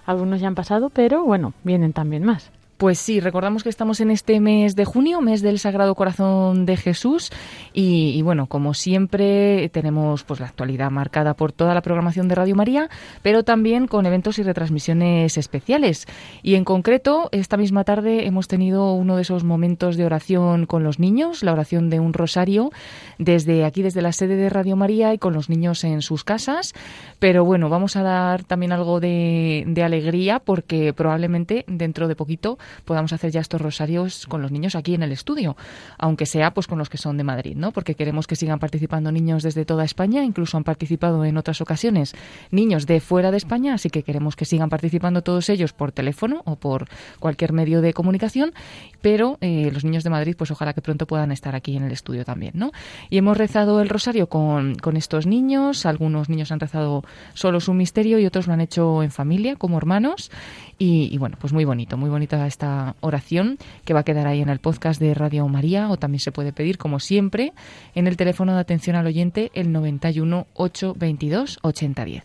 algunos ya han pasado, pero bueno, vienen también más.
Pues sí, recordamos que estamos en este mes de junio, mes del Sagrado Corazón de Jesús, y, bueno, como siempre tenemos pues la actualidad marcada por toda la programación de Radio María, pero también con eventos y retransmisiones especiales. Y en concreto, esta misma tarde hemos tenido uno de esos momentos de oración con los niños, la oración de un rosario desde aquí, desde la sede de Radio María y con los niños en sus casas. Pero bueno, vamos a dar también algo de, alegría porque probablemente dentro de poquito podamos hacer ya estos rosarios con los niños aquí en el estudio, aunque sea pues con los que son de Madrid, ¿no? Porque queremos que sigan participando niños desde toda España, incluso han participado en otras ocasiones niños de fuera de España, así que queremos que sigan participando todos ellos por teléfono o por cualquier medio de comunicación, pero eh, los niños de Madrid pues ojalá que pronto puedan estar aquí en el estudio también, ¿no? Y hemos rezado el rosario con, con estos niños, algunos niños han rezado solo su misterio y otros lo han hecho en familia, como hermanos, y, y bueno, pues muy bonito, muy bonita esta oración que va a quedar ahí en el podcast de Radio María o también se puede pedir, como siempre, en el teléfono de atención al oyente el 91 822 8010.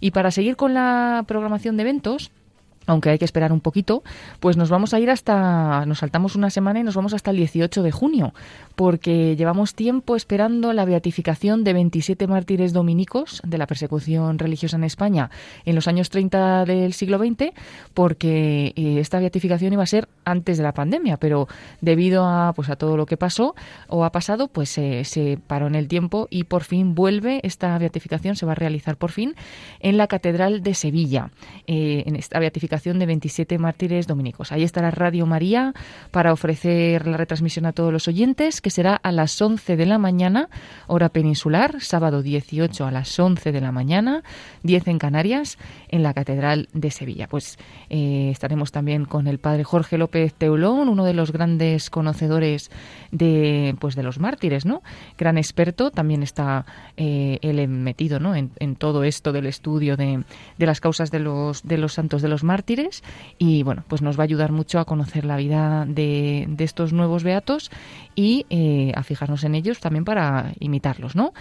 Y para seguir con la programación de eventos, aunque hay que esperar un poquito, pues nos vamos a ir hasta, nos saltamos una semana y nos vamos hasta el 18 de junio, porque llevamos tiempo esperando la beatificación de 27 mártires dominicos de la persecución religiosa en España en los años 30 del siglo XX, porque eh, esta beatificación iba a ser antes de la pandemia, pero debido a, pues, a todo lo que pasó o ha pasado, pues se paró en el tiempo y por fin vuelve esta beatificación, se va a realizar por fin en la Catedral de Sevilla, eh, en esta beatificación de 27 mártires dominicos. Ahí estará Radio María para ofrecer la retransmisión a todos los oyentes, que será a las 11 de la mañana, hora peninsular, sábado 18 a las 11 de la mañana, 10 en Canarias, en la Catedral de Sevilla. Pues eh, estaremos también con el padre Jorge López Teulón, uno de los grandes conocedores de, pues, de los mártires, ¿no? Gran experto, también está eh, él metido ¿no? en, todo esto del estudio de, de las causas de los, de los santos de los mártires y bueno, pues nos va a ayudar mucho a conocer la vida de, estos nuevos beatos y eh, a fijarnos en ellos también para imitarlos, ¿no?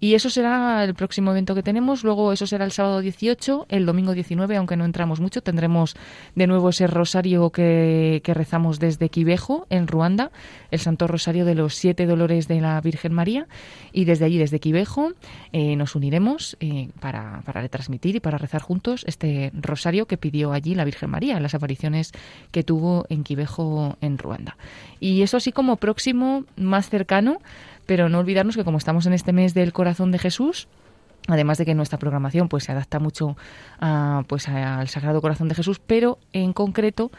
Y eso será el próximo evento que tenemos. Luego eso será el sábado 18, el domingo 19, aunque no entramos mucho. Tendremos de nuevo ese rosario que, rezamos desde Quivejo, en Ruanda, el Santo Rosario de los Siete Dolores de la Virgen María. Y desde allí, desde Quivejo, eh, nos uniremos eh, para, retransmitir y para rezar juntos este rosario que pidió allí la Virgen María las apariciones que tuvo en Quivejo, en Ruanda. Y eso así como próximo, más cercano, pero no olvidarnos que como estamos en este mes del corazón de Jesús, además de que nuestra programación pues se adapta mucho a, pues al Sagrado Corazón de Jesús, pero en concreto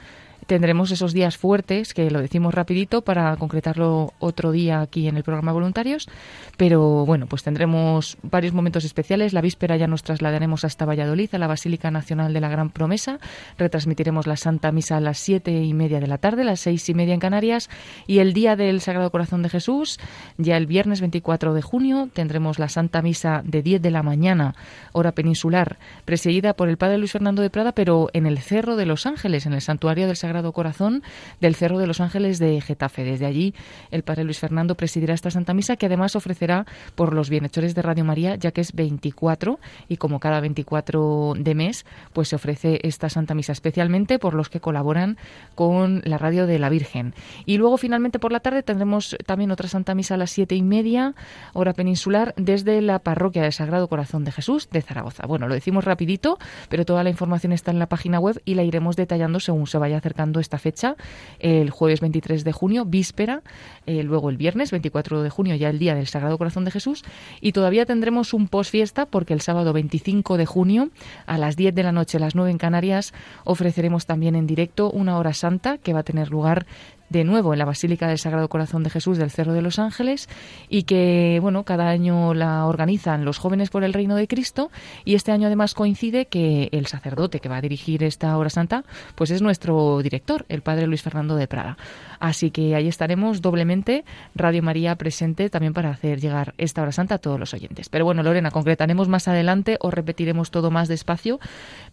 tendremos esos días fuertes, que lo decimos rapidito para concretarlo otro día aquí en el programa Voluntarios, pero bueno, pues tendremos varios momentos especiales. La víspera ya nos trasladaremos hasta Valladolid, a la Basílica Nacional de la Gran Promesa. Retransmitiremos la Santa Misa a las siete y media de la tarde, las seis y media en Canarias, y el día del Sagrado Corazón de Jesús, ya el viernes 24 de junio, tendremos la Santa Misa de 10 de la mañana, hora peninsular, presidida por el Padre Luis Fernando de Prada, pero en el Cerro de los Ángeles, en el Santuario del Sagrado Corazón del Cerro de los Ángeles de Getafe. Desde allí, el Padre Luis Fernando presidirá esta Santa Misa que además ofrecerá por los bienhechores de Radio María, ya que es 24 y como cada 24 de mes, pues se ofrece esta Santa Misa especialmente por los que colaboran con la radio de la Virgen. Y luego finalmente por la tarde tendremos también otra Santa Misa a las siete y media, hora peninsular, desde la parroquia del Sagrado Corazón de Jesús de Zaragoza. Bueno, lo decimos rapidito, pero toda la información está en la página web y la iremos detallando según se vaya acercando esta fecha, el jueves 23 de junio, víspera, eh, luego el viernes 24 de junio, ya el día del Sagrado Corazón de Jesús, y todavía tendremos un post fiesta porque el sábado 25 de junio, a las 10 de la noche, a las 9 en Canarias, ofreceremos también en directo una hora santa que va a tener lugar de nuevo en la Basílica del Sagrado Corazón de Jesús del Cerro de los Ángeles y que, bueno, cada año la organizan los jóvenes por el Reino de Cristo y este año además coincide que el sacerdote que va a dirigir esta hora santa pues es nuestro director, el Padre Luis Fernando de Prada. Así que ahí estaremos doblemente Radio María presente también para hacer llegar esta hora santa a todos los oyentes. Pero bueno, Lorena, concretaremos más adelante o repetiremos todo más despacio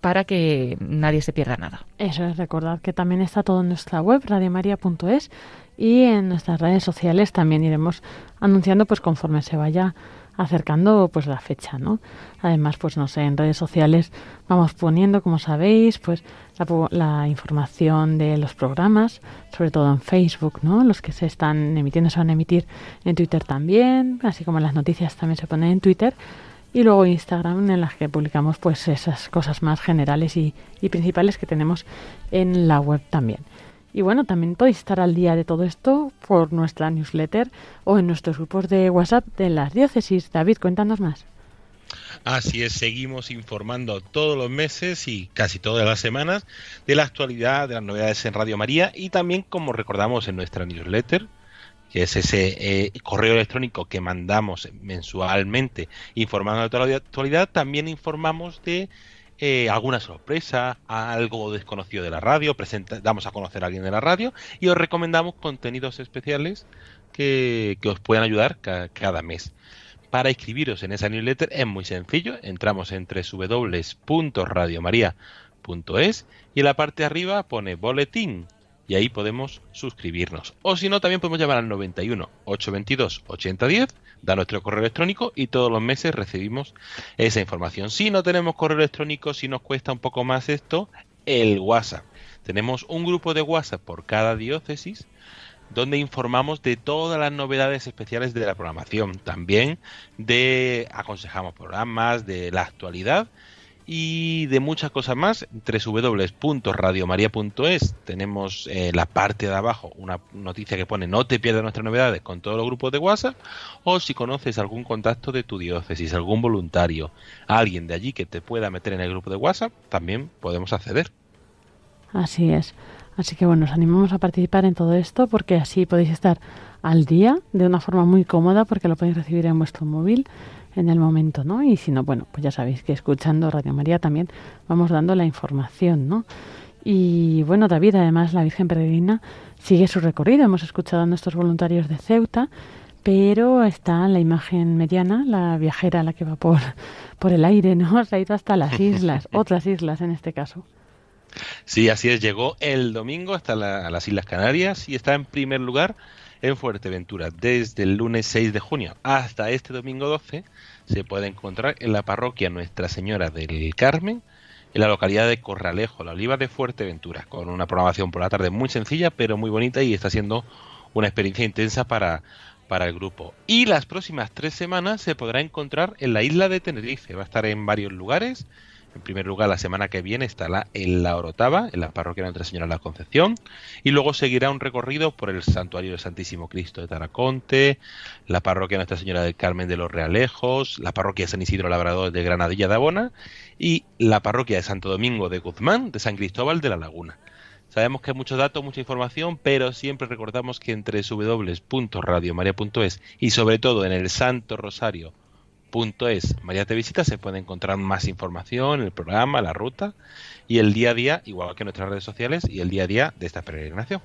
para que nadie se pierda nada.
Eso es, recordad que también está todo en nuestra web, radiomaria.es, y en nuestras redes sociales también iremos anunciando pues conforme se vaya acercando pues la fecha, ¿no? Además, pues no sé, en redes sociales vamos poniendo, como sabéis, pues la, la, información de los programas, sobre todo en Facebook, ¿no? Los que se están emitiendo se van a emitir en Twitter también, así como las noticias también se ponen en Twitter. Y luego Instagram en las que publicamos pues esas cosas más generales y, y principales que tenemos en la web también. Y bueno, también podéis estar al día de todo esto por nuestra newsletter o en nuestros grupos de WhatsApp de las diócesis. David, cuéntanos más.
Así es, seguimos informando todos los meses y casi todas las semanas de la actualidad, de las novedades en Radio María y también, como recordamos en nuestra newsletter, que es ese eh, correo electrónico que mandamos mensualmente informando de toda la actualidad, también informamos de eh, alguna sorpresa, algo desconocido de la radio, damos a conocer a alguien de la radio y os recomendamos contenidos especiales que, os puedan ayudar cada mes. Para inscribiros en esa newsletter es muy sencillo, entramos en www.radiomaria.es y en la parte de arriba pone boletín y ahí podemos suscribirnos. O si no, también podemos llamar al 91 822 8010 da nuestro correo electrónico y todos los meses recibimos esa información. Si no tenemos correo electrónico, si nos cuesta un poco más esto, el WhatsApp. Tenemos un grupo de WhatsApp por cada diócesis donde informamos de todas las novedades especiales de la programación, también de aconsejamos programas, de la actualidad y de muchas cosas más. www.radiomaria.es tenemos eh, la parte de abajo una noticia que pone no te pierdas nuestras novedades con todos los grupos de WhatsApp o si conoces algún contacto de tu diócesis, algún voluntario, alguien de allí que te pueda meter en el grupo de WhatsApp, también podemos acceder.
Así es. Así que bueno, os animamos a participar en todo esto porque así podéis estar al día de una forma muy cómoda porque lo podéis recibir en vuestro móvil en el momento, ¿no? Y si no, bueno, pues ya sabéis que escuchando Radio María también vamos dando la información, ¿no? Y bueno, David, además la Virgen Peregrina sigue su recorrido. Hemos escuchado a nuestros voluntarios de Ceuta, pero está la imagen mediana, la viajera, la que va por, por el aire, ¿no? [laughs] Se ha ido hasta las islas, [laughs] otras islas en este caso.
Sí, así es. Llegó el domingo hasta las Islas Canarias y está en primer lugar en Fuerteventura. Desde el lunes 6 de junio hasta este domingo 12 se puede encontrar en la parroquia Nuestra Señora del Carmen, en la localidad de Corralejo, la Oliva de Fuerteventura, con una programación por la tarde muy sencilla pero muy bonita y está siendo una experiencia intensa para, para el grupo. Y las próximas tres semanas se podrá encontrar en la isla de Tenerife. Va a estar en varios lugares en primer lugar, la semana que viene estará en la Orotava, en la parroquia de Nuestra Señora de la Concepción, y luego seguirá un recorrido por el Santuario del Santísimo Cristo de Taraconte, la parroquia de Nuestra Señora del Carmen de los Realejos, la parroquia de San Isidro Labrador de Granadilla de Abona y la parroquia de Santo Domingo de Guzmán de San Cristóbal de la Laguna. Sabemos que hay muchos datos, mucha información, pero siempre recordamos que entre www.radiomaria.es y sobre todo en el Santo Rosario punto es María te visita se puede encontrar más información, el programa, la ruta y el día a día, igual que nuestras redes sociales y el día a día de esta peregrinación.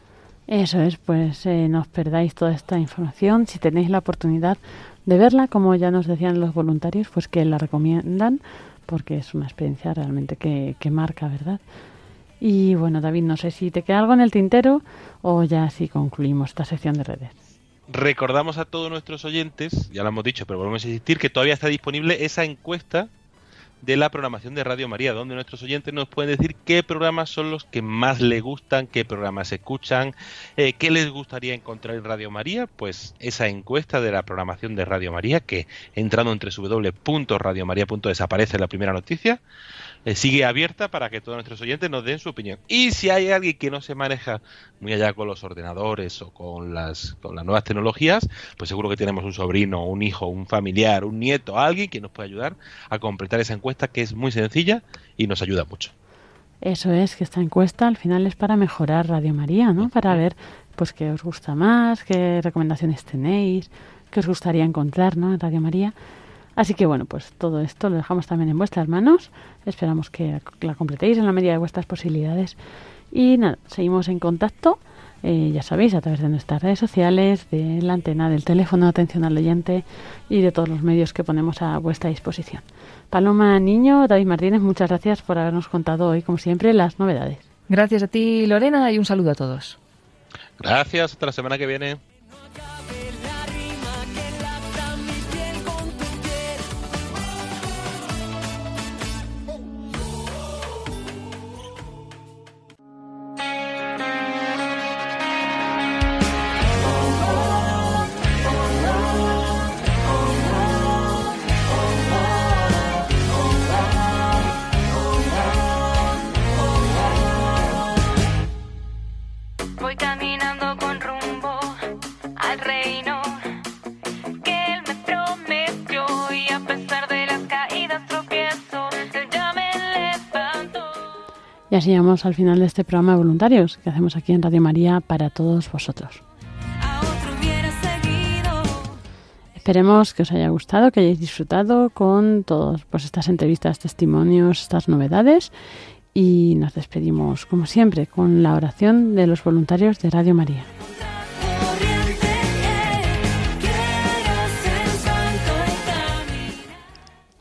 Eso es, pues eh, no os perdáis toda esta información. Si tenéis la oportunidad de verla, como ya nos decían los voluntarios, pues que la recomiendan porque es una experiencia realmente que, que marca, ¿verdad? Y bueno, David, no sé si te queda algo en el tintero o ya si concluimos esta sección de redes.
Recordamos a todos nuestros oyentes, ya lo hemos dicho, pero volvemos a insistir, que todavía está disponible esa encuesta de la programación de Radio María, donde nuestros oyentes nos pueden decir qué programas son los que más les gustan, qué programas escuchan, eh, qué les gustaría encontrar en Radio María. Pues esa encuesta de la programación de Radio María, que entrando en www.radiomaria.es aparece la primera noticia, eh, sigue abierta para que todos nuestros oyentes nos den su opinión. Y si hay alguien que no se maneja muy allá con los ordenadores o con las, con las nuevas tecnologías, pues seguro que tenemos un sobrino, un hijo, un familiar, un nieto, alguien que nos puede ayudar a completar esa encuesta que es muy sencilla y nos ayuda mucho.
Eso es, que esta encuesta al final es para mejorar Radio María, ¿no? Para ver pues qué os gusta más, qué recomendaciones tenéis, qué os gustaría encontrar, ¿no? En Radio María. Así que bueno, pues todo esto lo dejamos también en vuestras manos. Esperamos que la completéis en la medida de vuestras posibilidades. Y nada, seguimos en contacto. Eh, ya sabéis, a través de nuestras redes sociales, de la antena, del teléfono de atención al oyente y de todos los medios que ponemos a vuestra disposición. Paloma Niño, David Martínez, muchas gracias por habernos contado hoy, como siempre, las novedades.
Gracias a ti, Lorena, y un saludo a todos.
Gracias, hasta la semana que viene.
Y
así llegamos al final de este programa de voluntarios que hacemos aquí en Radio María para todos vosotros. Esperemos que os haya gustado, que hayáis disfrutado con todas pues, estas entrevistas, testimonios, estas novedades y nos despedimos, como siempre, con la oración de los voluntarios de Radio María.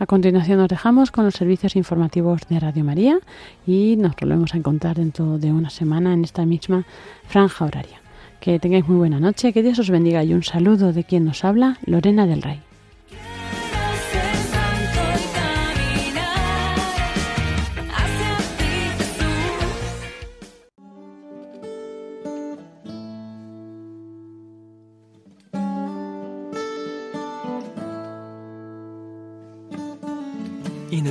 A continuación nos dejamos con los servicios informativos de Radio María y nos volvemos a encontrar dentro de una semana en esta misma franja horaria. Que tengáis muy buena noche, que Dios os bendiga y un saludo de quien nos habla, Lorena del Rey.